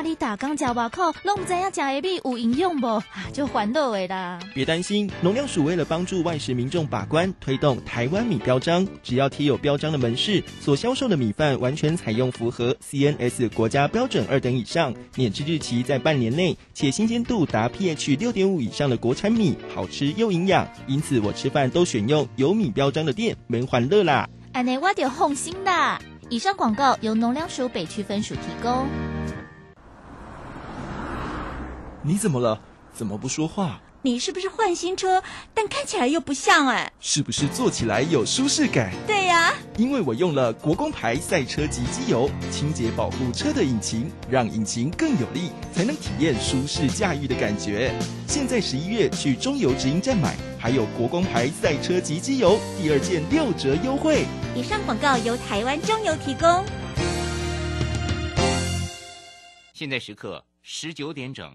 看你打刚食外口，拢唔知影食的米有营养不？啊，就环到的啦。别担心，农粮署为了帮助外食民众把关，推动台湾米标章，只要贴有标章的门市所销售的米饭，完全采用符合 CNS 国家标准二等以上，免制日期在半年内，且新鲜度达 pH 六点五以上的国产米，好吃又营养。因此，我吃饭都选用有米标章的店，门欢乐啦。安内我就放心啦。以上广告由农粮署北区分署提供。你怎么了？怎么不说话？你是不是换新车？但看起来又不像哎。是不是坐起来有舒适感？对呀，因为我用了国工牌赛车级机油，清洁保护车的引擎，让引擎更有力，才能体验舒适驾驭的感觉。现在十一月去中油直营站买，还有国工牌赛车级机油第二件六折优惠。以上广告由台湾中油提供。现在时刻十九点整。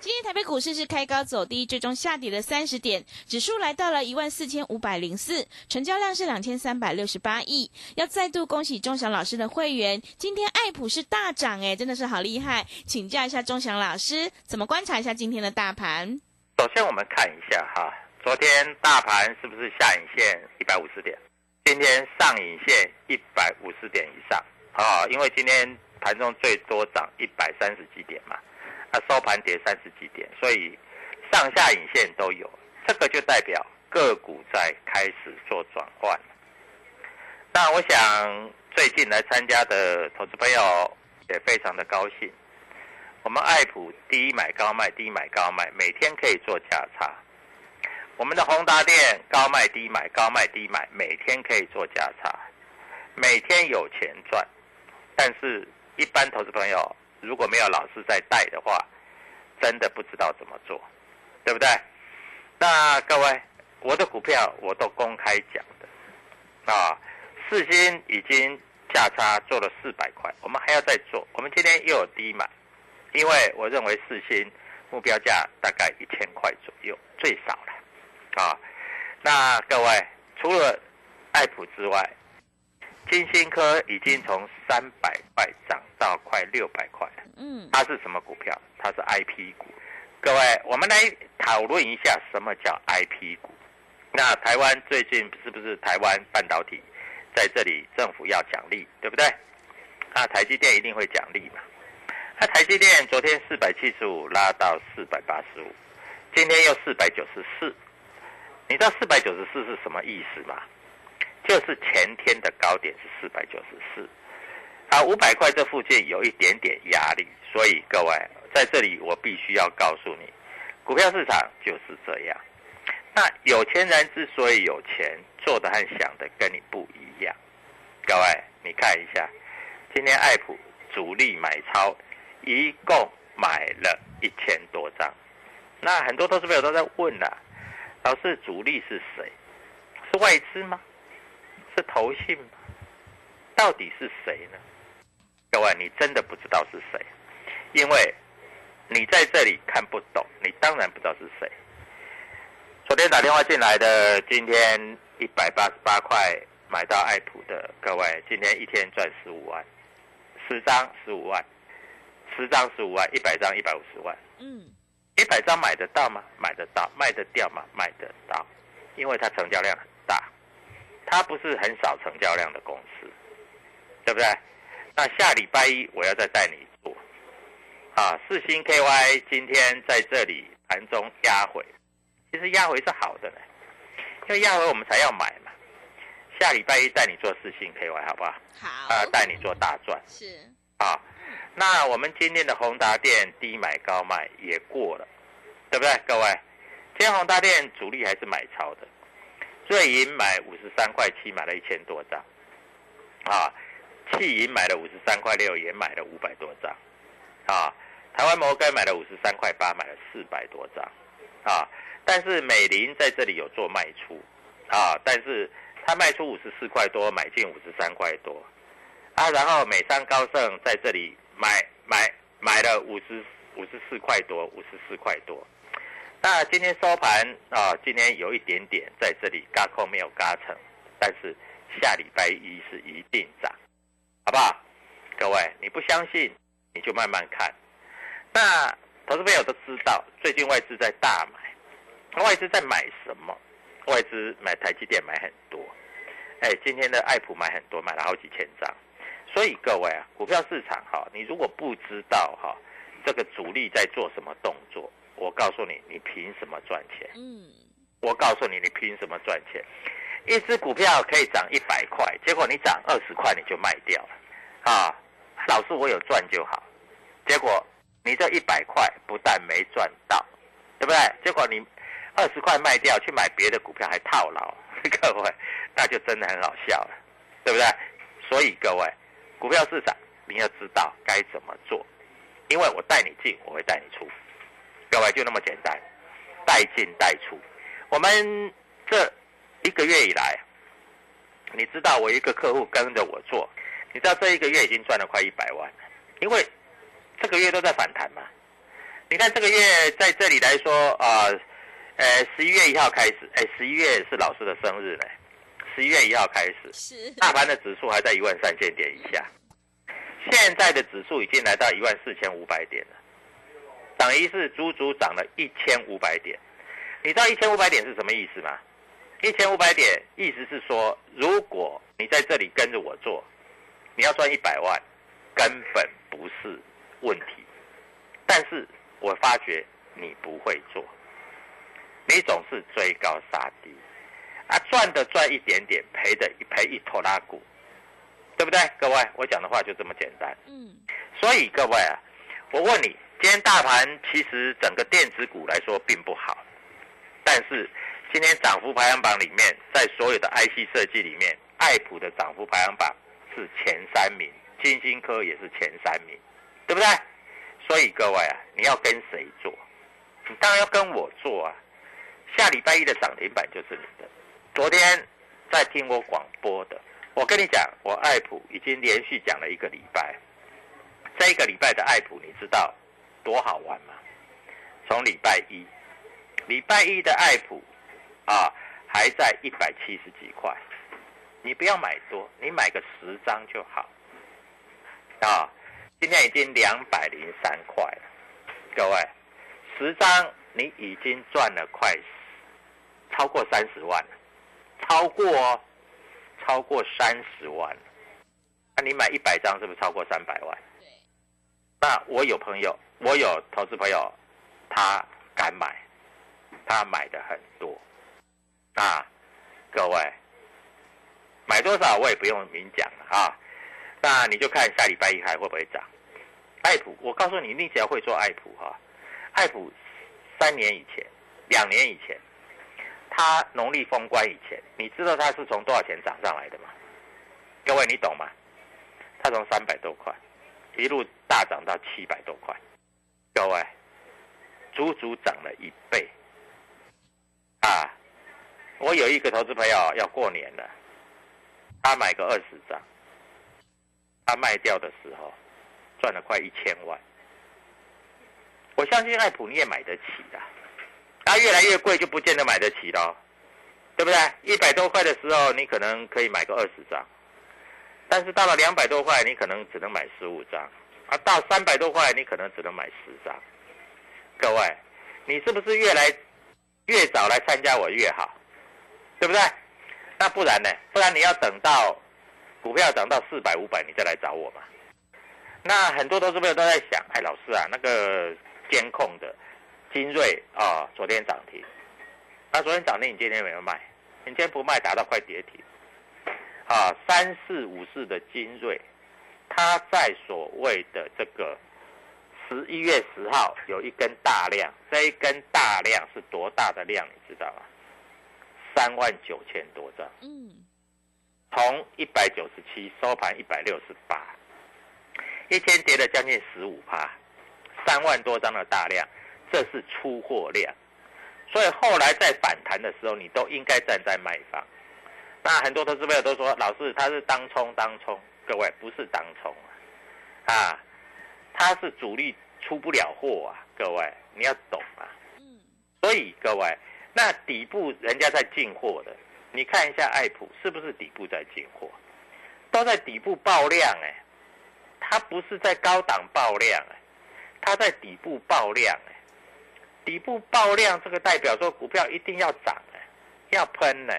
今天台北股市是开高走低，最终下跌了三十点，指数来到了一万四千五百零四，成交量是两千三百六十八亿。要再度恭喜钟祥老师的会员，今天爱普是大涨，哎，真的是好厉害。请教一下钟祥老师，怎么观察一下今天的大盘？首先我们看一下哈，昨天大盘是不是下影线一百五十点？今天上影线一百五十点以上啊，因为今天盘中最多涨一百三十几点嘛。它收盘跌三十几点，所以上下影线都有，这个就代表个股在开始做转换。那我想最近来参加的投资朋友也非常的高兴。我们爱普低买高卖，低买高卖，每天可以做价差。我们的宏达电高卖低买，高卖低买，每天可以做价差，每天有钱赚。但是，一般投资朋友。如果没有老师在带的话，真的不知道怎么做，对不对？那各位，我的股票我都公开讲的啊。四星已经价差做了四百块，我们还要再做。我们今天又有低买，因为我认为四星目标价大概一千块左右，最少了啊。那各位，除了爱普之外，金星科已经从三百块涨到快六百块了。嗯，它是什么股票？它是 I P 股。各位，我们来讨论一下什么叫 I P 股。那台湾最近是不是台湾半导体在这里政府要奖励，对不对？那台积电一定会奖励嘛？那台积电昨天四百七十五拉到四百八十五，今天又四百九十四。你知道四百九十四是什么意思吗？就是前天的高点是四百九十四，啊，五百块这附近有一点点压力，所以各位在这里我必须要告诉你，股票市场就是这样。那有钱人之所以有钱，做的和想的跟你不一样。各位，你看一下，今天爱普主力买超，一共买了一千多张。那很多投资朋友都在问了，老师主力是谁？是外资吗？是投信吗？到底是谁呢？各位，你真的不知道是谁，因为你在这里看不懂，你当然不知道是谁。昨天打电话进来的，今天一百八十八块买到爱普的各位，今天一天赚十五万，十张十五万，十张十五万，一百张一百五十万。嗯，一百张买得到吗？买得到，卖得掉吗？卖得到，因为它成交量很大，它不是很少成交量的公司，对不对？那下礼拜一我要再带你做，啊，四星 KY 今天在这里盘中压回。其实压回是好的呢，因为压回我们才要买嘛。下礼拜一带你做四星 KY 好不好？好。啊，带你做大赚。是。啊，那我们今天的宏达店低买高卖也过了，对不对？各位，今天宏达店主力还是买超的，瑞银买五十三块七买了一千多张，啊，汽银买了五十三块六也买了五百多张，啊，台湾摩根买了五十三块八买了四百多张，啊。但是美林在这里有做卖出，啊，但是他卖出五十四块多，买进五十三块多，啊，然后美商高盛在这里买买买了五十五十四块多，五十四块多，那今天收盘啊，今天有一点点在这里嘎空没有嘎成，但是下礼拜一是一定涨，好不好？各位，你不相信你就慢慢看。那投资朋友都知道，最近外资在大买。外资在买什么？外资买台积电买很多，哎，今天的爱普买很多，买了好几千张。所以各位啊，股票市场哈，你如果不知道哈，这个主力在做什么动作，我告诉你，你凭什么赚钱？嗯，我告诉你，你凭什么赚钱？一只股票可以涨一百块，结果你涨二十块你就卖掉了，啊，老师我有赚就好，结果你这一百块不但没赚到，对不对？结果你。二十块卖掉去买别的股票还套牢，各位，那就真的很好笑了，对不对？所以各位，股票市场你要知道该怎么做，因为我带你进，我会带你出，各位就那么简单，带进带出。我们这一个月以来，你知道我一个客户跟着我做，你知道这一个月已经赚了快一百万，因为这个月都在反弹嘛。你看这个月在这里来说啊。呃，十一月一号开始，哎，十一月是老师的生日呢。十一月一号开始，是大盘的指数还在一万三千点以下，现在的指数已经来到一万四千五百点了，等于是足足涨了一千五百点。你知道一千五百点是什么意思吗？一千五百点意思是说，如果你在这里跟着我做，你要赚一百万，根本不是问题。但是我发觉你不会做。你总是追高杀低，啊，赚的赚一点点，赔的一赔一拖拉股，对不对？各位，我讲的话就这么简单。嗯，所以各位啊，我问你，今天大盘其实整个电子股来说并不好，但是今天涨幅排行榜里面，在所有的 IC 设计里面，爱普的涨幅排行榜是前三名，金星科也是前三名，对不对？所以各位啊，你要跟谁做？你当然要跟我做啊。下礼拜一的涨停板就是你的。昨天在听我广播的，我跟你讲，我爱普已经连续讲了一个礼拜。这一个礼拜的爱普，你知道多好玩嘛？从礼拜一，礼拜一的爱普啊，还在一百七十几块。你不要买多，你买个十张就好。啊，今天已经两百零三块了，各位，十张你已经赚了快。超过三十万了，超过，超过三十万，那你买一百张是不是超过三百万？那我有朋友，我有投资朋友，他敢买，他买的很多，啊，各位，买多少我也不用明讲了啊。那你就看下礼拜一还会不会涨。爱普，我告诉你，你只要会做爱普哈，爱普三年以前、两年以前，它农历封关以前，你知道它是从多少钱涨上来的吗？各位你懂吗？它从三百多块一路大涨到七百多块，各位足足涨了一倍啊！我有一个投资朋友要过年了，他买个二十张，他卖掉的时候赚了快一千万。我相信爱普你也买得起的，它越来越贵就不见得买得起了，对不对？一百多块的时候你可能可以买个二十张，但是到了两百多块你可能只能买十五张，啊，到三百多块你可能只能买十张。各位，你是不是越来越早来参加我越好？对不对？那不然呢？不然你要等到股票涨到四百、五百，你再来找我嘛。那很多投资朋友都在想，哎，老师啊，那个监控的精锐啊，昨天涨停，那昨天涨停，你今天有没有卖？你今天不卖，达到快跌停。啊，三四五四的精锐，它在所谓的这个十一月十号有一根大量，这一根大量是多大的量？你知道吗？三万九千多张，嗯，从一百九十七收盘一百六十八，一天跌了将近十五趴，三万多张的大量，这是出货量，所以后来在反弹的时候，你都应该站在卖方。那很多投资朋友都说，老师他是当冲当冲，各位不是当冲啊，啊，他是主力出不了货啊，各位你要懂啊，嗯，所以各位。那底部人家在进货的，你看一下爱普是不是底部在进货？都在底部爆量哎，它不是在高档爆量哎，它在底部爆量哎，底部爆量这个代表说股票一定要涨哎，要喷呢，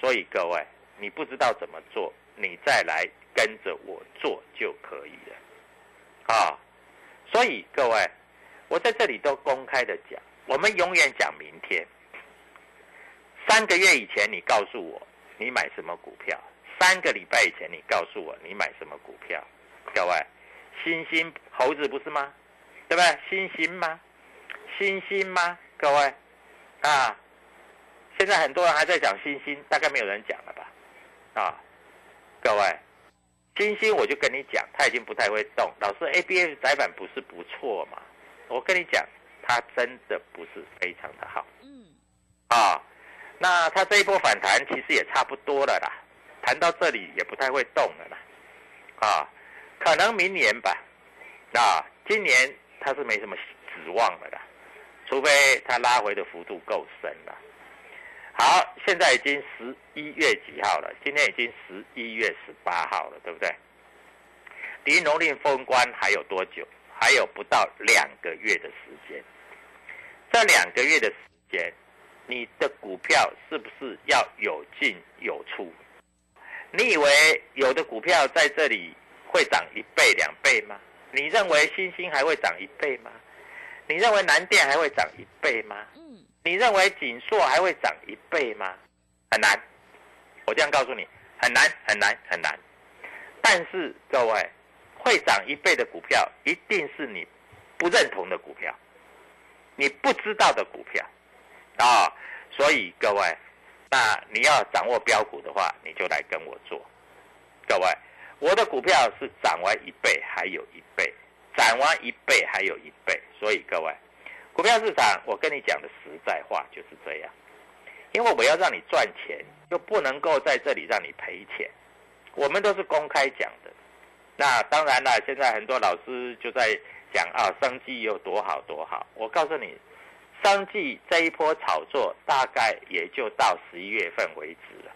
所以各位你不知道怎么做，你再来跟着我做就可以了啊，所以各位我在这里都公开的讲，我们永远讲明天。三个月以前，你告诉我你买什么股票？三个礼拜以前，你告诉我你买什么股票？各位，星星猴子不是吗？对不对？星星吗？星星吗？各位，啊，现在很多人还在讲星星，大概没有人讲了吧？啊，各位，星星我就跟你讲，它已经不太会动。老师，A B S 窄板不是不错嘛？我跟你讲，它真的不是非常的好。嗯，啊。那它这一波反弹其实也差不多了啦，谈到这里也不太会动了啦，啊，可能明年吧，啊，今年它是没什么指望了啦，除非它拉回的幅度够深了。好，现在已经十一月几号了？今天已经十一月十八号了，对不对？离农历封关还有多久？还有不到两个月的时间，这两个月的时间。你的股票是不是要有进有出？你以为有的股票在这里会涨一倍两倍吗？你认为星星还会涨一倍吗？你认为南电还会涨一倍吗？嗯，你认为锦硕还会涨一倍吗？很难，我这样告诉你，很难很难很难。但是各位，会涨一倍的股票，一定是你不认同的股票，你不知道的股票。啊，所以各位，那你要掌握标股的话，你就来跟我做。各位，我的股票是涨完一倍还有一倍，涨完一倍还有一倍。所以各位，股票市场我跟你讲的实在话就是这样，因为我要让你赚钱，又不能够在这里让你赔钱。我们都是公开讲的。那当然了，现在很多老师就在讲啊，商机有多好多好。我告诉你。商季这一波炒作大概也就到十一月份为止了。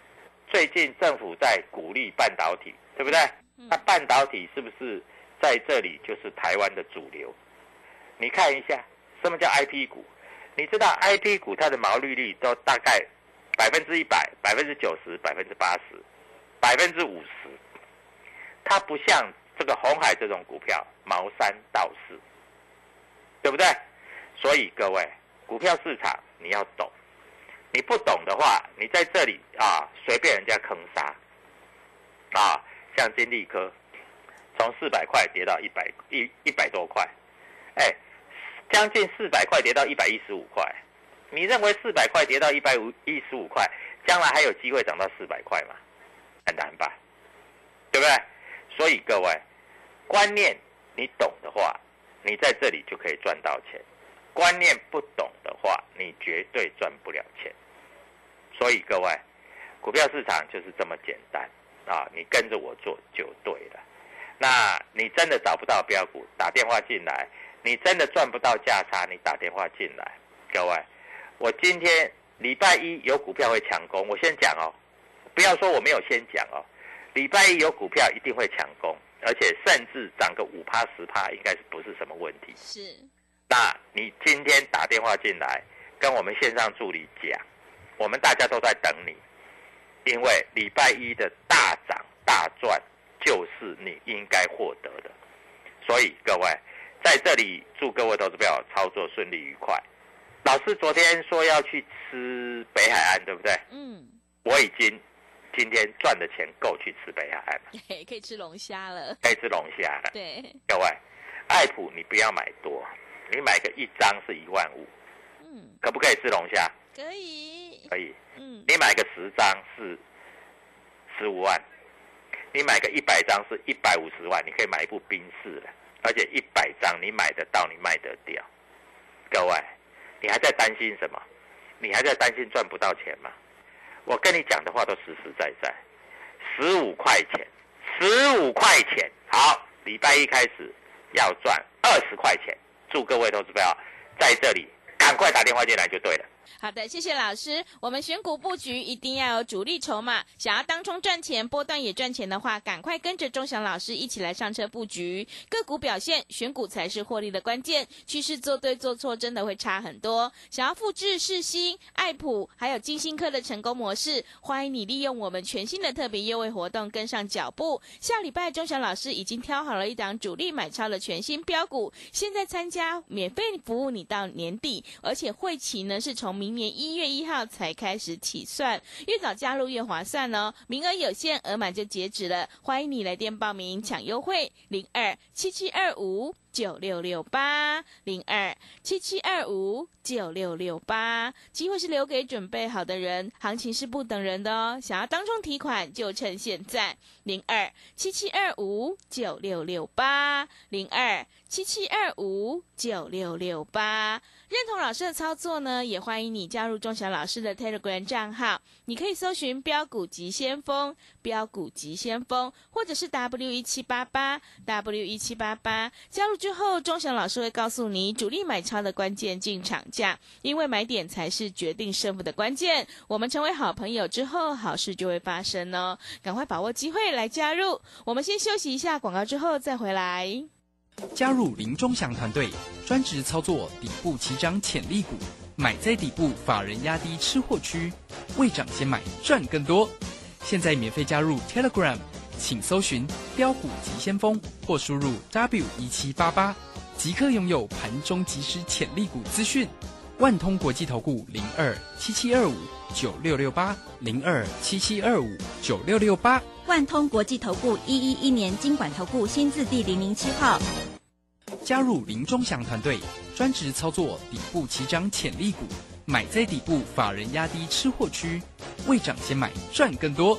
最近政府在鼓励半导体，对不对？那半导体是不是在这里就是台湾的主流？你看一下什么叫 I P 股？你知道 I P 股它的毛利率都大概百分之一百、百分之九十、百分之八十、百分之五十，它不像这个红海这种股票毛三到四，对不对？所以各位。股票市场你要懂，你不懂的话，你在这里啊随便人家坑杀，啊，像金利科，从四百块跌到一百一一百多块，哎，将近四百块跌到一百一十五块。你认为四百块跌到一百五一十五块，将来还有机会涨到四百块吗？很难吧，对不对？所以各位，观念你懂的话，你在这里就可以赚到钱；观念不懂的话，你绝对赚不了钱。所以各位，股票市场就是这么简单啊！你跟着我做就对了。那你真的找不到标股，打电话进来；你真的赚不到价差，你打电话进来，各位。我今天礼拜一有股票会抢攻，我先讲哦，不要说我没有先讲哦。礼拜一有股票一定会抢攻，而且甚至涨个五趴十趴，应该是不是什么问题？是。那你今天打电话进来，跟我们线上助理讲，我们大家都在等你，因为礼拜一的大涨大赚就是你应该获得的。所以各位在这里祝各位投资友操作顺利愉快。老师昨天说要去吃北海岸，对不对？嗯，我已经今天赚的钱够去吃北海岸了。可以吃龙虾了。可以吃龙虾了。对，各位，爱普你不要买多，你买个一张是一万五。嗯，可不可以吃龙虾？可以。可以。嗯，你买个十张是十五万，你买个一百张是一百五十万，你可以买一部宾士了。而且一百张你买得到，你卖得掉。各位。你还在担心什么？你还在担心赚不到钱吗？我跟你讲的话都实实在在。十五块钱，十五块钱，好，礼拜一开始要赚二十块钱。祝各位投资朋友在这里赶快打电话进来就对了。好的，谢谢老师。我们选股布局一定要有主力筹码，想要当冲赚钱、波段也赚钱的话，赶快跟着钟祥老师一起来上车布局个股表现，选股才是获利的关键。趋势做对做错真的会差很多。想要复制世新、爱普还有金星科的成功模式，欢迎你利用我们全新的特别优惠活动跟上脚步。下礼拜钟祥老师已经挑好了一档主力买超的全新标股，现在参加免费服务你到年底，而且会期呢是从。明年一月一号才开始起算，越早加入越划算哦。名额有限，额满就截止了。欢迎你来电报名抢优惠，零二七七二五九六六八零二七七二五九六六八。机会是留给准备好的人，行情是不等人的哦。想要当中提款，就趁现在，零二七七二五九六六八零二七七二五九六六八。认同老师的操作呢，也欢迎你加入钟祥老师的 Telegram 账号。你可以搜寻“标股急先锋”、“标股急先锋”，或者是 W 一七八八 W 一七八八。加入之后，钟祥老师会告诉你主力买超的关键进场价，因为买点才是决定胜负的关键。我们成为好朋友之后，好事就会发生哦。赶快把握机会来加入。我们先休息一下广告，之后再回来。加入林中祥团队，专职操作底部起涨潜力股，买在底部，法人压低吃货区，未涨先买赚更多。现在免费加入 Telegram，请搜寻标股急先锋或输入 W 一七八八，即刻拥有盘中即时潜力股资讯。万通国际投顾零二七七二五九六六八零二七七二五九六六八。万通国际投顾一一一年经管投顾新字第零零七号，加入林忠祥团队，专职操作底部起涨潜力股，买在底部，法人压低吃货区，未涨先买赚更多。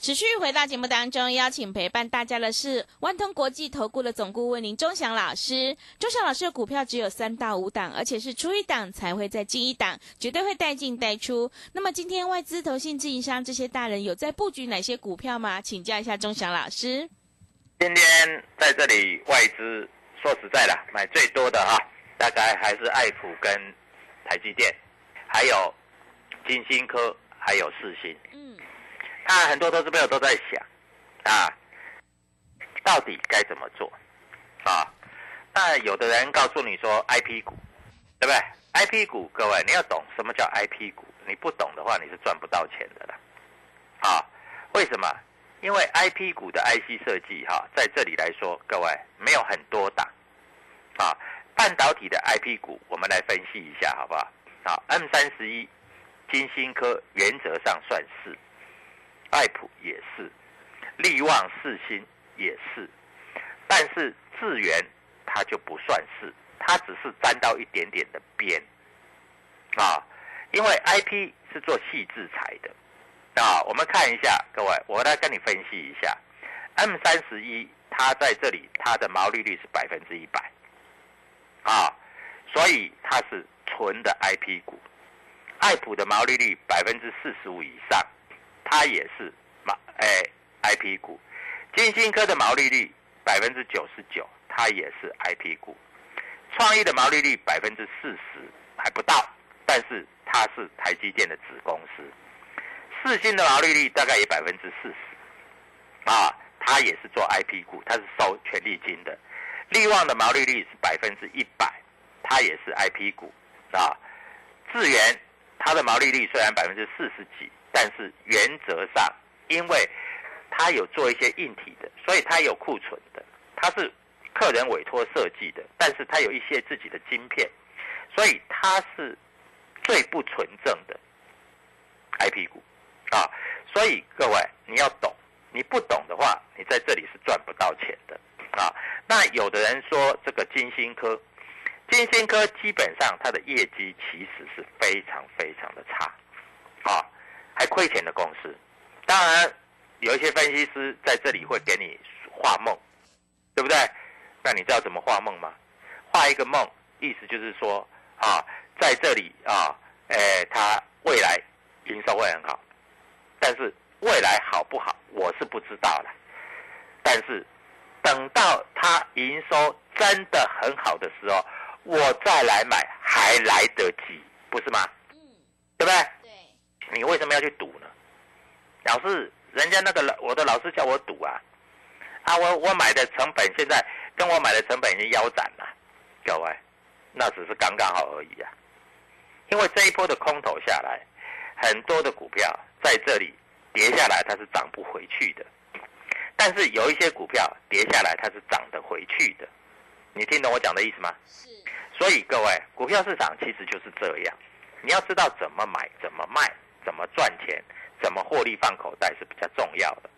持续回到节目当中，邀请陪伴大家的是万通国际投顾的总顾问林钟祥老师。钟祥老师的股票只有三到五档，而且是出一档才会再进一档，绝对会带进带出。那么今天外资、投信、自营商这些大人有在布局哪些股票吗？请教一下钟祥老师。今天在这里外资说实在的买最多的哈，大概还是爱普跟台积电，还有金星科，还有四星。嗯，那很多投资朋友都在想啊，到底该怎么做啊？那有的人告诉你说 I P 股，对不对？I P 股，各位你要懂什么叫 I P 股，你不懂的话，你是赚不到钱的啦。啊，为什么？因为 I P 股的 I C 设计哈，在这里来说，各位没有很多档。啊，半导体的 I P 股，我们来分析一下好不好？好，M 三十一，金星科原则上算是，爱普也是，力旺四星也是，但是智源它就不算是，它只是沾到一点点的边。啊，因为 I P 是做细制裁的。啊，我们看一下，各位，我来跟你分析一下，M 三十一，它在这里，它的毛利率是百分之一百，啊，所以它是纯的 IP 股。爱普的毛利率百分之四十五以上，它也是毛哎 IP 股。金星科的毛利率百分之九十九，它也是 IP 股。创意的毛利率百分之四十还不到，但是它是台积电的子公司。四星的毛利率大概也百分之四十，啊，它也是做 IP 股，它是收权利金的。利旺的毛利率是百分之一百，它也是 IP 股，啊。智源它的毛利率虽然百分之四十几，但是原则上，因为它有做一些硬体的，所以它有库存的，它是客人委托设计的，但是它有一些自己的晶片，所以它是最不纯正的 IP 股。啊，所以各位你要懂，你不懂的话，你在这里是赚不到钱的啊。那有的人说这个金星科，金星科基本上它的业绩其实是非常非常的差，啊，还亏钱的公司。当然有一些分析师在这里会给你画梦，对不对？那你知道怎么画梦吗？画一个梦，意思就是说啊，在这里啊，诶，它未来营收会很好。但是未来好不好，我是不知道了。但是等到它营收真的很好的时候，我再来买还来得及，不是吗？嗯，对不对？对。你为什么要去赌呢？老师，人家那个老我的老师叫我赌啊，啊，我我买的成本现在跟我买的成本已经腰斩了，各位，那只是刚刚好而已啊。因为这一波的空头下来，很多的股票。在这里跌下来，它是涨不回去的。但是有一些股票跌下来，它是涨得回去的。你听懂我讲的意思吗？是。所以各位，股票市场其实就是这样。你要知道怎么买、怎么卖、怎么赚钱、怎么获利放口袋是比较重要的。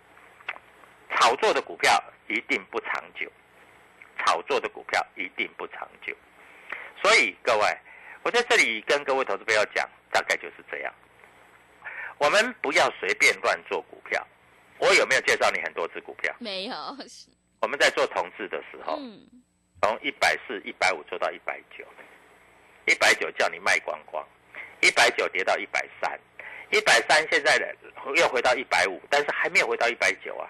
炒作的股票一定不长久，炒作的股票一定不长久。所以各位，我在这里跟各位投资朋友讲，大概就是这样。我们不要随便乱做股票。我有没有介绍你很多只股票？没有。我们在做同志的时候，从一百四、一百五做到一百九，一百九叫你卖光光，一百九跌到一百三，一百三现在的又回到一百五，但是还没有回到一百九啊。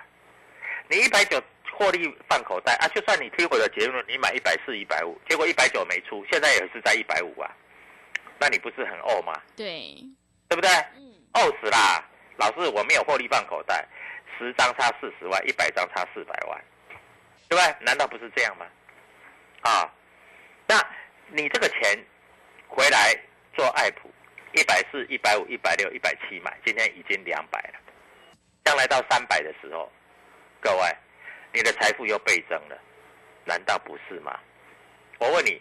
你一百九获利放口袋啊，就算你听我的结论，你买一百四、一百五，结果一百九没出，现在也是在一百五啊，那你不是很呕吗？对，对不对？嗯。呕死啦！老师，我没有获利放口袋，十张差四十万，一百张差四百万，对不对？难道不是这样吗？啊，那你这个钱回来做爱普，一百四、一百五、一百六、一百七买，今天已经两百了，将来到三百的时候，各位，你的财富又倍增了，难道不是吗？我问你，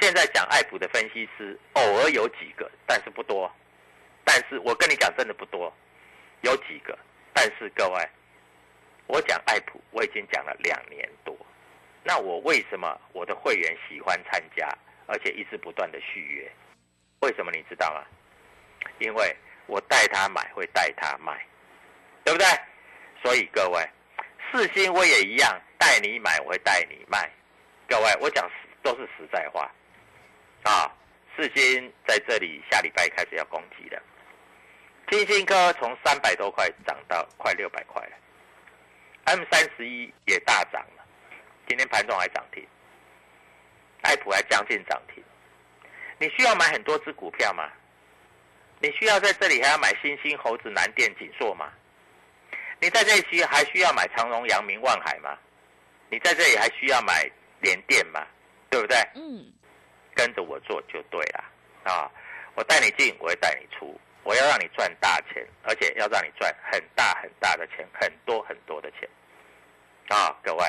现在讲爱普的分析师，偶尔有几个，但是不多。但是我跟你讲，真的不多，有几个。但是各位，我讲爱普，我已经讲了两年多。那我为什么我的会员喜欢参加，而且一直不断的续约？为什么你知道吗？因为我带他买，会带他卖，对不对？所以各位，四星我也一样，带你买，我会带你卖。各位，我讲都是实在话啊。四星在这里下礼拜开始要攻击了。金星科从三百多块涨到快六百块了，M 三十一也大涨了，今天盘中还涨停，爱普还将近涨停。你需要买很多只股票吗？你需要在这里还要买星星、猴子、南电、锦硕吗？你在这里需还需要买长荣、阳明、万海吗？你在这里还需要买联电吗？对不对？嗯。跟着我做就对了啊！我带你进，我会带你出。我要让你赚大钱，而且要让你赚很大很大的钱，很多很多的钱。啊，各位，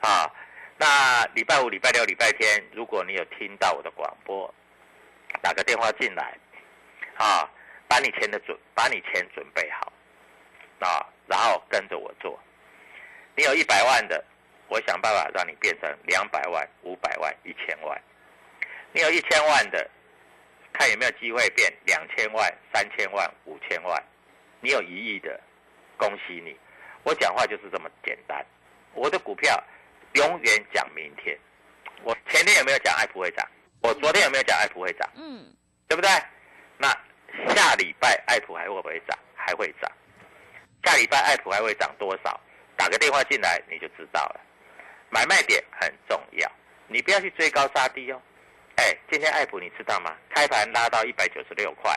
啊，那礼拜五、礼拜六、礼拜天，如果你有听到我的广播，打个电话进来，啊，把你钱的准，把你钱准备好，啊，然后跟着我做。你有一百万的，我想办法让你变成两百万、五百万、一千万。你有一千万的，看有没有机会变两千万、三千万、五千万。你有一亿的，恭喜你。我讲话就是这么简单。我的股票永远讲明天。我前天有没有讲爱普会涨？我昨天有没有讲爱普会涨？嗯，对不对？那下礼拜爱普还会不会涨？还会涨。下礼拜爱普还会涨多少？打个电话进来你就知道了。买卖点很重要，你不要去追高杀低哦。哎，今天爱普你知道吗？开盘拉到一百九十六块，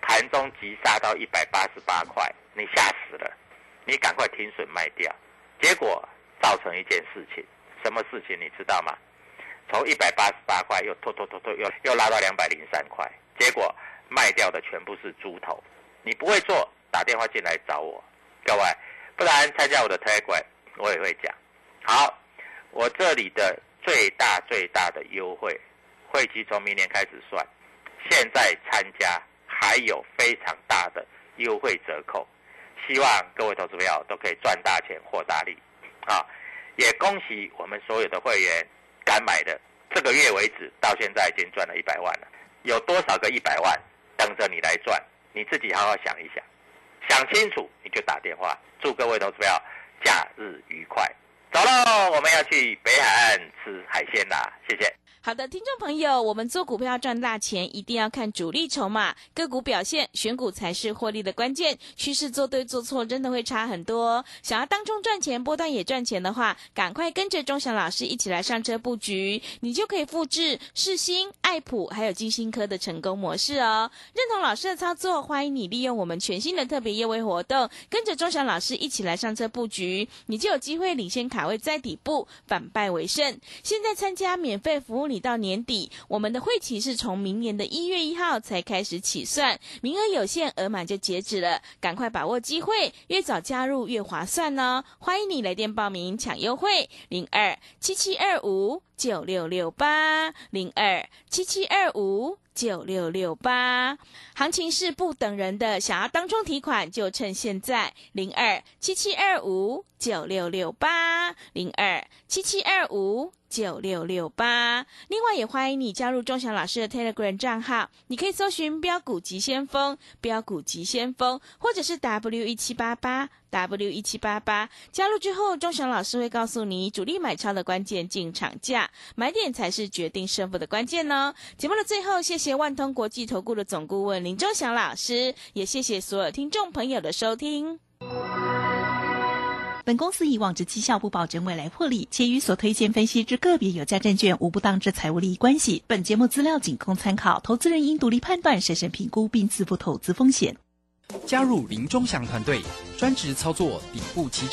盘中急杀到一百八十八块，你吓死了，你赶快停损卖掉。结果造成一件事情，什么事情你知道吗？从一百八十八块又拖拖拖拖又又拉到两百零三块，结果卖掉的全部是猪头。你不会做，打电话进来找我，各位，不然参加我的 taik 我也会讲。好，我这里的最大最大的优惠，会期从明年开始算，现在参加还有非常大的优惠折扣。希望各位投资朋友都可以赚大钱、获大利，啊！也恭喜我们所有的会员敢买的，这个月为止到现在已经赚了一百万了。有多少个一百万等着你来赚？你自己好好想一想，想清楚你就打电话。祝各位投资朋友假日愉快，走喽！我们要去北海岸吃海鲜啦，谢谢。好的，听众朋友，我们做股票赚大钱，一定要看主力筹码、个股表现，选股才是获利的关键。趋势做对做错，真的会差很多。想要当中赚钱，波段也赚钱的话，赶快跟着钟祥老师一起来上车布局，你就可以复制世新、爱普还有金星科的成功模式哦。认同老师的操作，欢迎你利用我们全新的特别优惠活动，跟着钟祥老师一起来上车布局，你就有机会领先卡卡位在底部，反败为胜。现在参加免费服务。你到年底，我们的会期是从明年的一月一号才开始起算，名额有限，额满就截止了，赶快把握机会，越早加入越划算哦！欢迎你来电报名抢优惠，零二七七二五九六六八零二七七二五九六六八，行情是不等人的，想要当中提款就趁现在，零二七七二五九六六八零二七七二五。九六六八，另外也欢迎你加入钟祥老师的 Telegram 账号，你可以搜寻“标股急先锋”、“标股急先锋”，或者是 W 一七八八 W 一七八八。加入之后，钟祥老师会告诉你主力买超的关键进场价，买点才是决定胜负的关键呢。节目的最后，谢谢万通国际投顾的总顾问林钟祥老师，也谢谢所有听众朋友的收听。本公司以往之绩效不保证未来获利，且与所推荐分析之个别有价证券无不当之财务利益关系。本节目资料仅供参考，投资人应独立判断、审慎评估并自负投资风险。加入林中祥团队，专职操作底部期